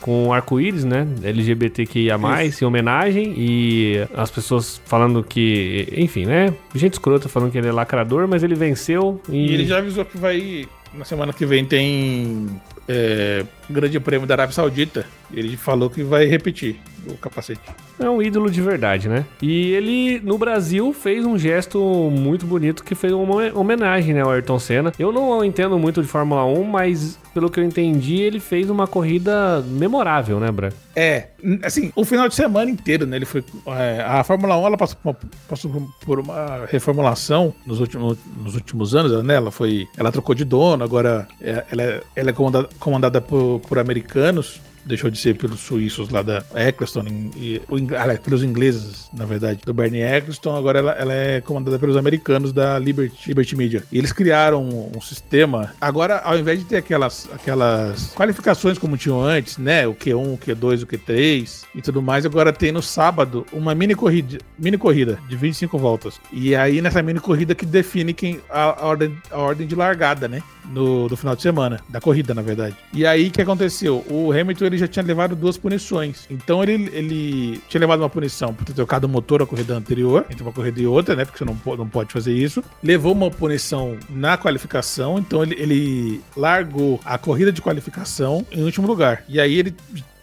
com arco-íris, né? LGBTQIA, em homenagem. E as pessoas falando que. Enfim, né? Gente escrota falando que ele é lacrador, mas ele venceu. E, E ele já avisou que vai. Na semana que vem tem é, Grande Prêmio da Arábia Saudita. Ele falou que vai repetir o capacete. É um ídolo de verdade, né? E ele, no Brasil, fez um gesto muito bonito que foi uma homenagem, né, ao Ayrton Senna. Eu não entendo muito de Fórmula 1, mas pelo que eu entendi, ele fez uma corrida memorável, né, Bra? É, assim, o final de semana inteiro, né? Ele foi. É, a Fórmula 1 ela passou, passou por uma reformulação nos últimos, nos últimos anos, né? Ela foi. Ela trocou de dono, agora é, ela, é, ela é comandada, comandada por, por americanos deixou de ser pelos suíços lá da Eccleston, e, aliás, pelos ingleses, na verdade, do Bernie Eccleston, agora ela, ela, é comandada pelos americanos da Liberty, Liberty Media. E eles criaram um, um, sistema, agora ao invés de ter aquelas, aquelas qualificações como tinham antes, né, o Q1, o Q2, o Q3 e tudo mais, agora tem no sábado uma mini corrida, mini corrida de 25 voltas. E aí nessa mini corrida que define quem a, a ordem, a ordem de largada, né, no, do final de semana, da corrida, na verdade. E aí o que aconteceu? O Hamilton ele já tinha levado duas punições. Então ele, ele tinha levado uma punição por ter trocado o motor a corrida anterior, entre uma corrida e outra, né? Porque você não, não pode fazer isso. Levou uma punição na qualificação, então ele, ele largou a corrida de qualificação em último lugar. E aí ele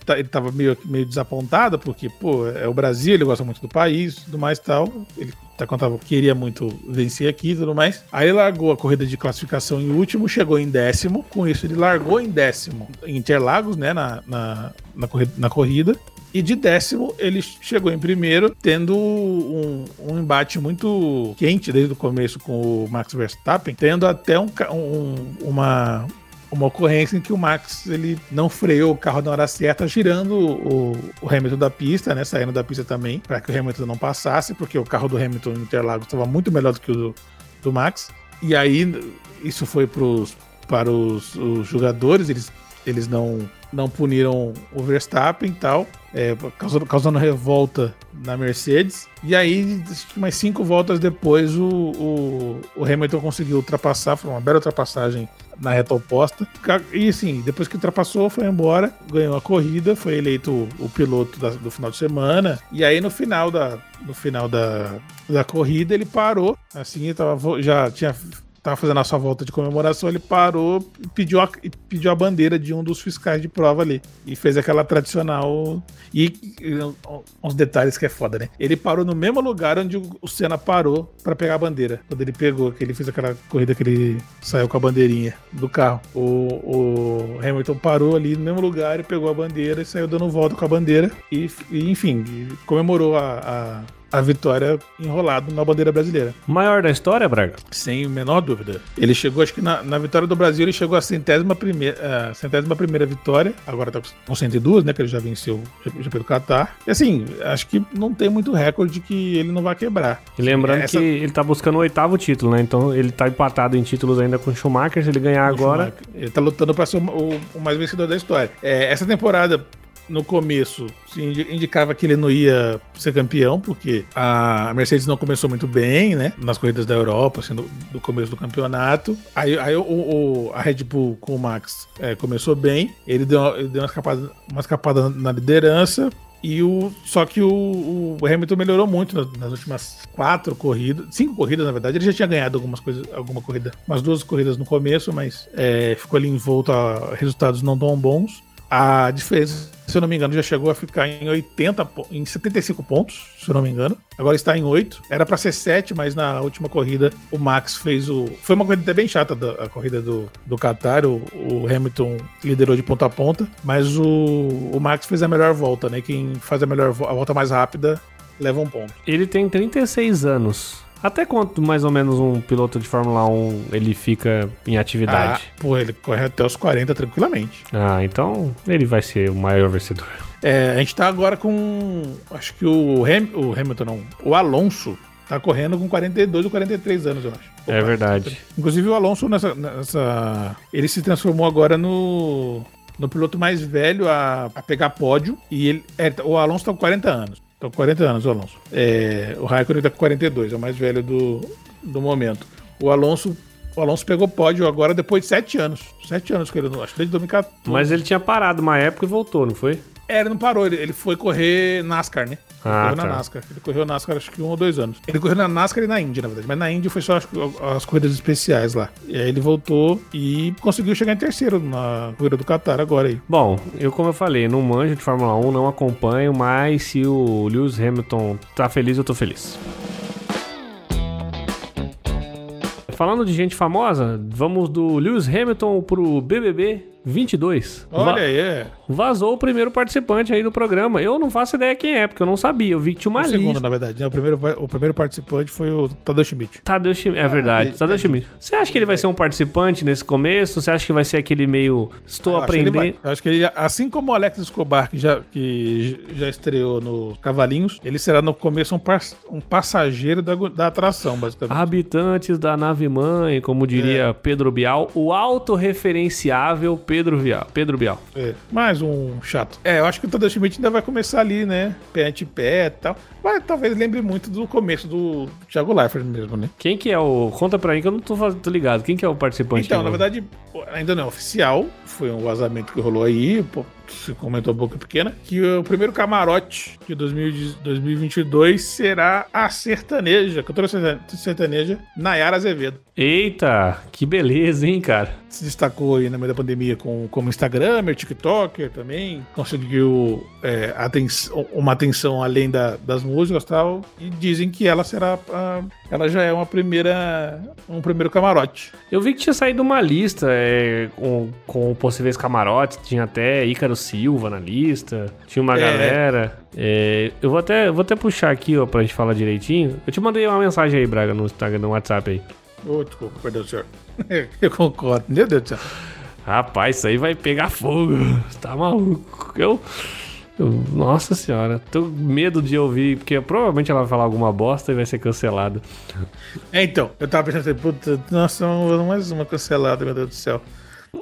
tá, ele tava meio, meio desapontado, porque, pô, é o Brasil, ele gosta muito do país, tudo mais tal. Ele contava queria muito vencer aqui e tudo mais. Aí ele largou a corrida de classificação em último, chegou em décimo. Com isso, ele largou em décimo em Interlagos, né? Na, na, na, corrida, na corrida. E de décimo, ele chegou em primeiro, tendo um, um, embate muito quente desde o começo com o Max Verstappen, tendo até um, um, uma, uma ocorrência em que o Max ele não freou o carro na hora certa, girando o, o Hamilton da pista, né? Saindo da pista também, para que o Hamilton não passasse, porque o carro do Hamilton em Interlagos estava muito melhor do que o do, do Max. E aí isso foi pros, para os, os jogadores, eles, eles não, não puniram o Verstappen e tal é, causando, causando, revolta na Mercedes. E aí, umas cinco voltas depois, o, o, o, Hamilton conseguiu ultrapassar, foi uma bela ultrapassagem na reta oposta. E assim, depois que ultrapassou, foi embora, ganhou a corrida, foi eleito o, o piloto da, do final de semana. E aí, no final da, no final da, da corrida, ele parou. Assim, tava, já tinha tava fazendo a sua volta de comemoração, ele parou e pediu a, pediu a bandeira de um dos fiscais de prova ali. E fez aquela tradicional. E, e uns detalhes que é foda, né? Ele parou no mesmo lugar onde o Senna parou para pegar a bandeira. Quando ele pegou, que ele fez aquela corrida que ele saiu com a bandeirinha do carro. O, o Hamilton parou ali no mesmo lugar e pegou a bandeira e saiu dando volta com a bandeira. E, e enfim, comemorou a, a a vitória enrolado na bandeira brasileira. Maior da história, Braga? Sem menor dúvida. Ele chegou, acho que na, na vitória do Brasil, ele chegou à centésima primeira, uh, centésima primeira vitória. Agora tá com 102, né? Que ele já venceu já pelo Qatar. E assim, acho que não tem muito recorde que ele não vai quebrar. E lembrando Essa... que ele tá buscando o oitavo título, né? Então ele tá empatado em títulos ainda com o Schumacher. Se ele ganhar agora. Schumacher. Ele tá lutando para ser o, o, o, mais vencedor da história. É, essa temporada no começo indicava que ele não ia ser campeão, porque a Mercedes não começou muito bem, né? Nas corridas da Europa, assim, no começo do campeonato. Aí, aí o, o, a Red Bull com o Max é, começou bem, ele deu, ele deu uma, escapada, uma escapada na liderança, e o, só que o, o Hamilton melhorou muito nas, nas, últimas quatro corridas, cinco corridas na verdade. Ele já tinha ganhado algumas coisas, alguma corrida, umas duas corridas no começo, mas é, ficou ali envolto a resultados não tão bons. A diferença se eu não me engano, já chegou a ficar em 80, em 75 pontos, se eu não me engano. Agora está em 8. Era para ser 7, mas na última corrida o Max fez o. Foi uma corrida até bem chata da, a corrida do, do Qatar. O, o, Hamilton liderou de ponta a ponta, mas o, o Max fez a melhor volta, né? Quem faz a melhor a volta mais rápida leva um ponto. Ele tem 36 anos. Até quanto mais ou menos um piloto de Fórmula 1 ele fica em atividade? Ah, pô, ele corre até os 40 tranquilamente. Ah, então ele vai ser o maior vencedor. É, a gente tá agora com. Acho que o, Ham, o Hamilton, não. O Alonso tá correndo com 42 ou 43 anos, eu acho. Opa, é verdade. Inclusive o Alonso nessa, nessa. Ele se transformou agora no. No piloto mais velho a, a pegar pódio. E ele. É, o Alonso tá com 40 anos. Com 40 anos, o Alonso. É, o Raikkonen tá com 42, é o mais velho do, do momento. O Alonso o Alonso pegou pódio agora depois de sete anos. Sete anos que ele não. Acho que desde 2014. Mas ele tinha parado uma época e voltou, não foi? É, ele não parou, ele, ele foi correr NASCAR, né? Ele Ah, correu tá. na NASCAR. Ele correu na NASCAR acho que um ou dois anos. Ele correu na NASCAR e na Índia, na verdade. Mas na Índia foi só que, as corridas especiais lá. E aí ele voltou e conseguiu chegar em terceiro na corrida do Qatar agora aí. Bom, eu como eu falei, não manjo de Fórmula 1, não acompanho, mas se o Lewis Hamilton tá feliz, eu tô feliz. Falando de gente famosa, vamos do Lewis Hamilton pro BBB 22. Olha Va- aí, é. Vazou o primeiro participante aí do programa. Eu não faço ideia quem é, porque eu não sabia. Eu vi que tinha uma O segundo, lista. na verdade. né? O primeiro, o primeiro participante foi o Tadeu Schmidt. Tadeu Schmidt, é verdade, ele- Tadeu Schmidt. Você acha que ele vai ser um participante nesse começo? Você acha que vai ser aquele meio estou Eu acho que ele aprendendo? acho que ele, assim como o Alex Escobar, que já, que já estreou no Cavalinhos, ele será no começo um, par- um passageiro da, da atração, basicamente. Habitantes da nave mãe, como diria É. Pedro Bial, o autorreferenciável Pedro Bial. Pedro Bial. É, mais um chato. É, eu acho que o Tadeu Schmidt ainda vai começar ali, né? Pé ante pé e tal. Mas talvez lembre muito do começo do Thiago Leifert mesmo, né? Quem que é o. Conta pra mim que eu não tô, tô ligado. Quem que é o participante? Então, na verdade, ainda não é oficial. Foi um vazamento que rolou aí, pô, se comentou a boca pequena, que o primeiro camarote de 2000 2022 será a sertaneja, cantora sertane- sertaneja, Nayara Azevedo. Eita, que beleza, hein, cara? Se destacou aí no meio da pandemia com, como Instagramer, TikToker também, conseguiu é, uma atenção além da- das músicas e tal, e dizem que ela será, a- ela já é uma primeira, um primeiro camarote. Eu vi que tinha saído uma lista é, com, com possíveis camarotes, tinha até Ícaro Silva na lista, tinha uma É. galera. É, eu vou até, vou até puxar aqui, ó, pra gente falar direitinho. Eu te mandei uma mensagem aí, Braga, no Instagram, no WhatsApp aí. Ô, desculpa, perdão, senhor. Eu concordo. Meu Deus do céu. Rapaz, isso aí vai pegar fogo. Tá maluco. Eu. nossa senhora, tô com medo de ouvir, porque provavelmente ela vai falar alguma bosta e vai ser cancelada. É, então, eu tava pensando assim, puta, nossa, mais uma cancelada, meu Deus do céu.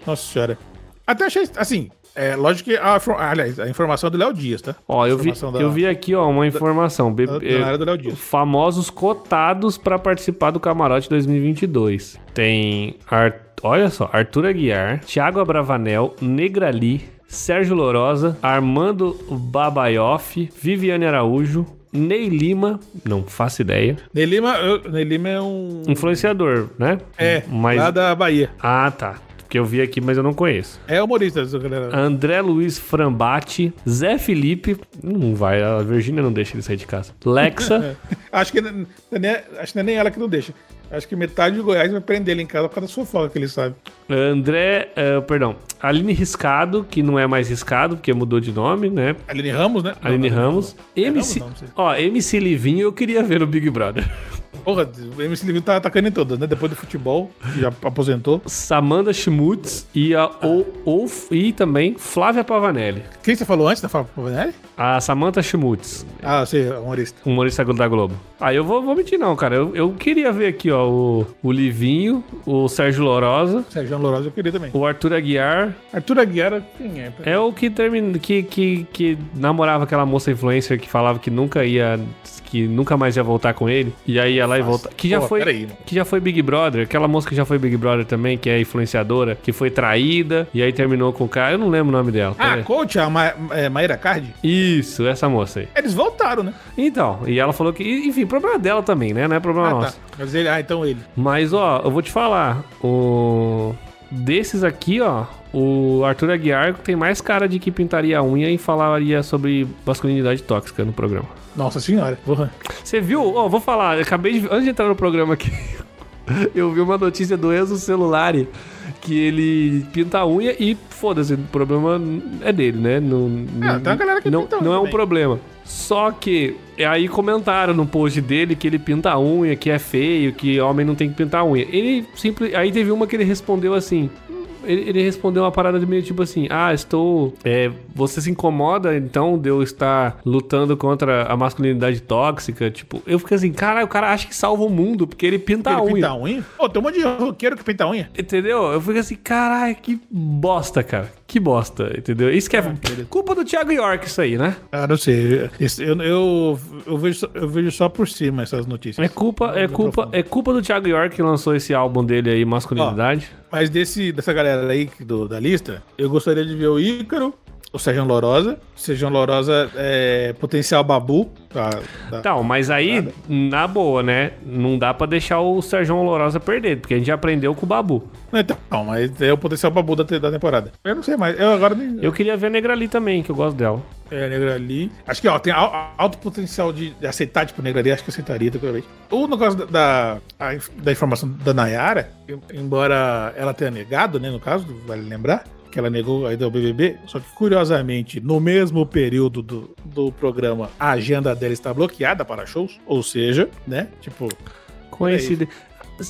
Nossa senhora. Até achei, assim, é lógico que, a, aliás, a informação é do Léo Dias, tá? Ó, eu vi, da- eu vi aqui, ó, uma informação. Be- Da, da é, do Léo Dias. famosos cotados pra participar do Camarote 2022. Tem, Ar- olha só, Arthur Aguiar, Thiago Abravanel, Negrali, Sérgio Lorosa, Armando Babaioff, Viviane Araújo, Ney Lima, não faço ideia, Ney Lima, eu- Ney Lima é um... influenciador, né? É, mas lá da Bahia. Ah, tá. Porque eu vi aqui, mas eu não conheço. É humorista, essa galera. André Luiz Frambati, Zé Felipe, não vai, a Virgínia não deixa ele sair de casa. Lexa, Acho que, não é nem- acho que não é nem ela que não deixa. Acho que metade de Goiás vai prender ele em casa por causa da fofoca que ele sabe. André, eh, perdão, Aline Riscado, que não é mais Riscado, porque mudou de nome, né? Aline Ramos, né? Aline Não, Ramos. É MC, Ramos, não, não sei. ó, MC Livinho eu queria ver no Big Brother. Porra, o MC Livinho tá atacando em todas, né? Depois do futebol, que já aposentou. Samanda Schmutz e, a, o, o- e também Flávia Pavanelli. Quem você falou antes da Fábio Pavanelli? A Samantha Schmutz, Ah, sei, humorista. humorista da Globo. Ah, eu vou, vou mentir não, cara. Eu, eu queria ver aqui, ó, o, o Livinho, o Sérgio Lorosa, Sérgio Lourosa eu queria também. o Arthur Aguiar. Arthur Aguiar, quem é? É o que termina, que, que, que namorava aquela moça influencer que falava que nunca ia, que nunca mais ia voltar com ele. E aí ia lá e voltar. Que já Pô, foi, que já foi Big Brother. Aquela moça que já foi Big Brother também, que é influenciadora, que foi traída e aí terminou com o cara. Eu não lembro o nome dela. Ah, peraí. coach, a Ma é, Maíra Cardi? Isso, essa moça aí. Eles voltaram, né? Então, e ela falou que, enfim, problema dela também, né? Não é problema Ah, nosso. tá. Mas ele, ah, então ele. Mas, ó, eu vou te falar. O... Desses aqui, ó, o Arthur Aguiar tem mais cara de que pintaria a unha e falaria sobre masculinidade tóxica no programa. Nossa senhora. Porra. Você viu? Ó, vou falar, acabei de. Antes de entrar no programa aqui, eu vi uma notícia do Enzo Celulari que ele pinta a unha e foda-se, o problema é dele, né? Não, Ah, tem uma galera que não, pinta a unha não é um também. problema. Só que aí comentaram no post dele que ele pinta a unha, que é feio, que homem não tem que pintar a unha. Ele simples. Aí teve uma que ele respondeu assim. Ele, respondeu uma parada de meio tipo assim: Ah, estou. é, você se incomoda então de eu estar lutando contra a masculinidade tóxica? Tipo, eu fiquei assim, cara, o cara acha que salva o mundo porque ele pinta a ele unha. pinta a unha? Pô, tem um monte de roqueiro que pinta a unha. Entendeu? Eu fiquei assim, caralho, que bosta, cara. Que bosta, entendeu? Isso que é querido. culpa do Thiago York, isso aí, né? Ah, não sei. Eu, eu, eu, vejo, só- eu vejo só por cima essas notícias. É culpa, é culpa, profundo. é culpa do Thiago York que lançou esse álbum dele aí, Masculinidade. Mas desse, dessa galera aí do- da lista, eu gostaria de ver o Ícaro, o Sérgio Lorosa. O Sérgio Lorosa é potencial babu. Tá, tá. Então, mas aí, na boa, né? Não dá pra deixar o Sérgio Lorosa perder, porque a gente já aprendeu com o babu. Então, mas é o potencial babu da, da temporada. Eu não sei mais. Eu agora nem... Eu queria ver a Negrali também, que eu gosto dela. É, a Negrali. Acho que, ó, tem alto potencial de, de aceitar, tipo, Negrali, acho que aceitaria tranquilamente. O negócio da, da, da informação da Nayara, embora ela tenha negado, né, no caso, vale lembrar, que ela negou a ida ao BBB, só que curiosamente, no mesmo período do, do programa, a agenda dela está bloqueada para shows, ou seja, né, tipo... Conhecida.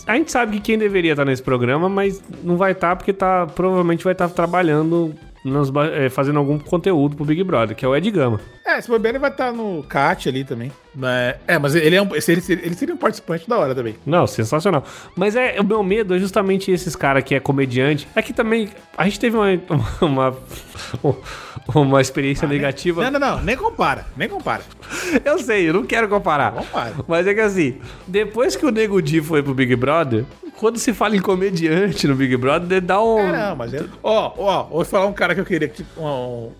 A gente sabe que quem deveria estar nesse programa, mas não vai estar porque tá, provavelmente vai estar trabalhando nos, é, fazendo algum conteúdo pro Big Brother, que é o Ed Gama. É, esse bobeira ele vai estar no CAT ali também. Né? É, mas ele, é um, ele, ele seria um participante da hora também. Não, sensacional. Mas é o meu medo é justamente esses caras que é comediante. É que também a gente teve uma, uma, uma experiência ah, negativa. Nem, não, não, não, nem compara, nem compara. Eu sei, eu não quero comparar. Compara. Mas é que assim, depois que o Nego Di foi pro Big Brother, quando se fala em comediante no Big Brother, dá um. É, não, mas. Ó, ó, vou falar um cara que eu queria que. Um,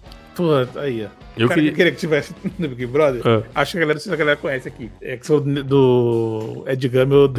aí, ó. Eu queria... queria... que tivesse no Big Brother. É. Acho que a galera, a galera conhece aqui. É que sou do Ed Gama, eu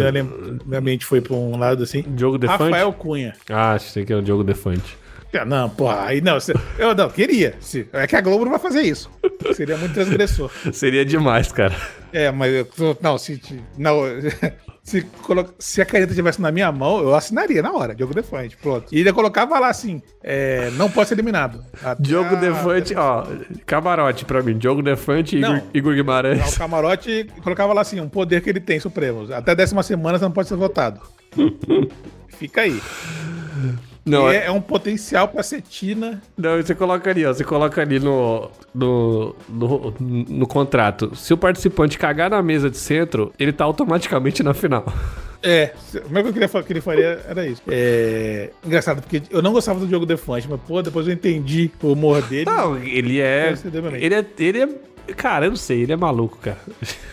minha mente foi pra um lado assim. Diogo Defante? Rafael Cunha. Ah, acho que é o Diogo Defante. Ah, não, porra, aí não. Eu não, queria. É que a Globo não vai fazer isso. Seria muito transgressor. Seria demais, cara. É, mas eu. Não, se. Não, se, colo... se a caneta estivesse na minha mão, eu assinaria na hora, Diogo Defante, pronto. E ainda colocava lá assim, é, não pode ser eliminado. Até Diogo a... Defante, ó, camarote pra mim, Diogo Defante e Igor, Igor Guimarães. Não, o camarote colocava lá assim, um poder que ele tem, supremo. Até décima semana você não pode ser votado. Fica aí. Não, é, é, um potencial pra cetina. Não, você coloca ali, ó. Você coloca ali no, no, no, no contrato. Se o participante cagar na mesa de centro, ele tá automaticamente na final. É, o que eu queria que ele faria era isso. É. Engraçado, porque eu não gostava do Diogo Defante, mas, pô, depois eu entendi o humor dele. Não, ele é. Ele é. Ele é Cara, eu não sei, ele é maluco, cara.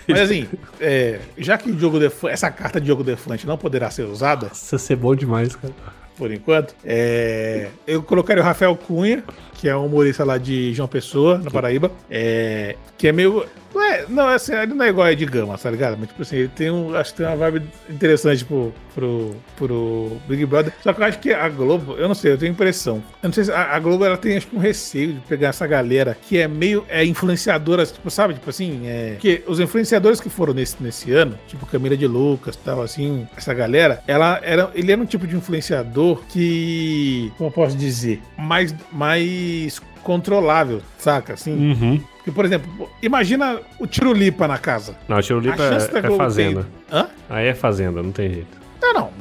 Mas assim, é, já que o Diogo Defante, essa carta de Diogo Defante não poderá ser usada. Nossa, ser bom demais, cara por enquanto. É, eu colocaria o Rafael Cunha, que é um humorista lá de João Pessoa, na Paraíba. É, que é meio. Não, é, não, assim, ele não é igual a Ed Gama, tá ligado? Mas, tipo assim, ele tem um. Acho que tem uma vibe interessante tipo, pro, pro Big Brother. Só que eu acho que a Globo, eu não sei, eu tenho impressão. Eu não sei se a, a Globo ela tem acho que um receio de pegar essa galera que é meio é influenciadora, tipo, sabe? Tipo assim, é. Que os influenciadores que foram nesse, nesse ano, tipo Camila de Lucas tal, assim, essa galera, ela era. Ele era um tipo de influenciador que. Como eu posso dizer? Mais. mais controlável, saca? Assim. Uhum. Porque, por exemplo, imagina o Tirulipa na casa. Não, o Tirulipa é, é fazenda. Tem... Hã? Aí é fazenda, não tem jeito. Não, não,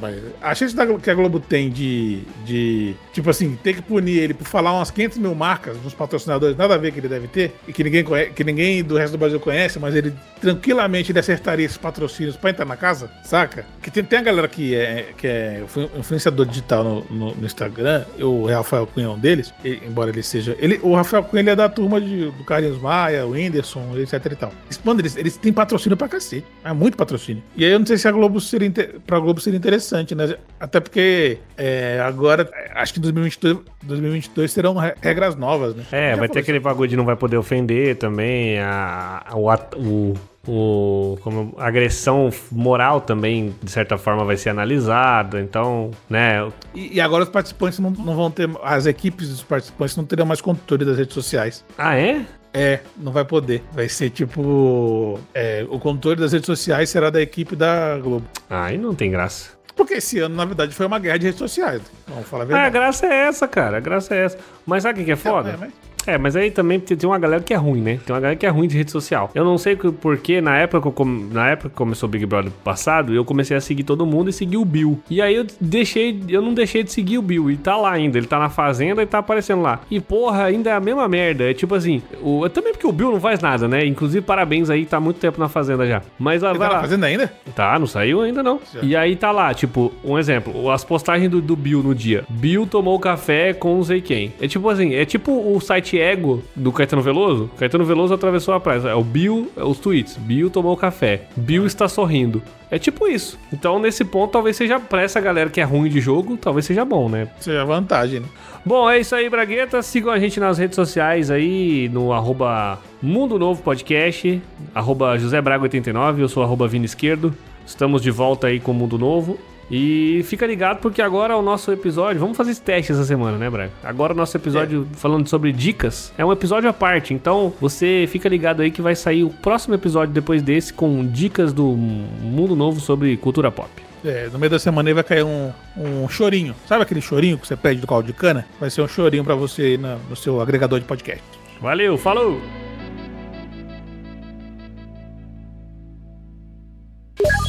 a chance que a Globo tem de, de, tipo assim, ter que punir ele por falar umas 500 mil marcas dos patrocinadores, nada a ver que ele deve ter, e que ninguém, conhece, que ninguém do resto do Brasil conhece, mas ele tranquilamente ele acertaria esses patrocínios pra entrar na casa, saca? Que tem, tem a galera que é, que é influenciador digital no, no, no Instagram, o Rafael Cunha é um deles, ele, embora ele seja. Ele, o Rafael Cunha ele é da turma de, do Carlinhos Maia, o Whindersson, etc e tal. Mano, eles, eles têm patrocínio pra cacete. É muito patrocínio. E aí eu não sei se a Globo seria, pra Globo seria interessante, né? Até porque é, agora, acho que 2022, 2022 serão regras novas, né? É, vai ter aquele bagulho de não vai poder ofender também, a, a o, o como agressão moral também de certa forma vai ser analisada então né e, e agora os participantes não, não, vão ter as equipes dos participantes não terão mais controle das redes sociais ah é é, não vai poder. Vai ser tipo. É, o controle das redes sociais será da equipe da Globo. Aí não tem graça. Porque esse ano, na verdade, foi uma guerra de redes sociais. Vamos falar a verdade. Ah, a graça é essa, cara. A graça é essa. Mas sabe o que é foda? É, mas... É, mas aí também tem uma galera que é ruim, né? Tem uma galera que é ruim de rede social. Eu não sei porque na época, na época que começou o Big Brother passado, eu comecei a seguir todo mundo e seguir o Bill. E aí eu deixei, eu não deixei de seguir o Bill. E tá lá ainda, ele tá na fazenda e tá aparecendo lá. E porra, ainda é a mesma merda. É tipo assim, o, também porque o Bill não faz nada, né? Inclusive, parabéns aí, tá muito tempo na fazenda já. Mas lá, ele vai tá lá. na fazenda ainda? Tá, não saiu ainda não. Já. E aí tá lá, tipo, um exemplo, as postagens do, do Bill no dia. Bill tomou café com não sei quem. É tipo assim, é tipo o site alter ego do Caetano Veloso. Caetano Veloso atravessou a praia. É o Bill, é os tweets. Bill tomou café. Bill está sorrindo. É tipo isso. Então, nesse ponto, talvez seja pra essa galera que é ruim de jogo, talvez seja bom, né? Seja vantagem, né? Bom, é isso aí, Bragueta. Sigam a gente nas redes sociais aí, no arroba Mundo Novo Podcast, arroba José Braga 89, eu sou arroba Vini Esquerdo. Estamos de volta aí com o Mundo Novo. E fica ligado porque agora o nosso episódio. Vamos fazer esse teste essa semana, né, Braga? Agora o nosso episódio é. falando sobre dicas é um episódio à parte. Então você fica ligado aí que vai sair o próximo episódio depois desse com dicas do mundo novo sobre cultura pop. É, no meio da semana aí vai cair um, um chorinho. Sabe aquele chorinho que você pede do caldo de cana? Vai ser um chorinho para você aí na, no seu agregador de podcast. Valeu, falou!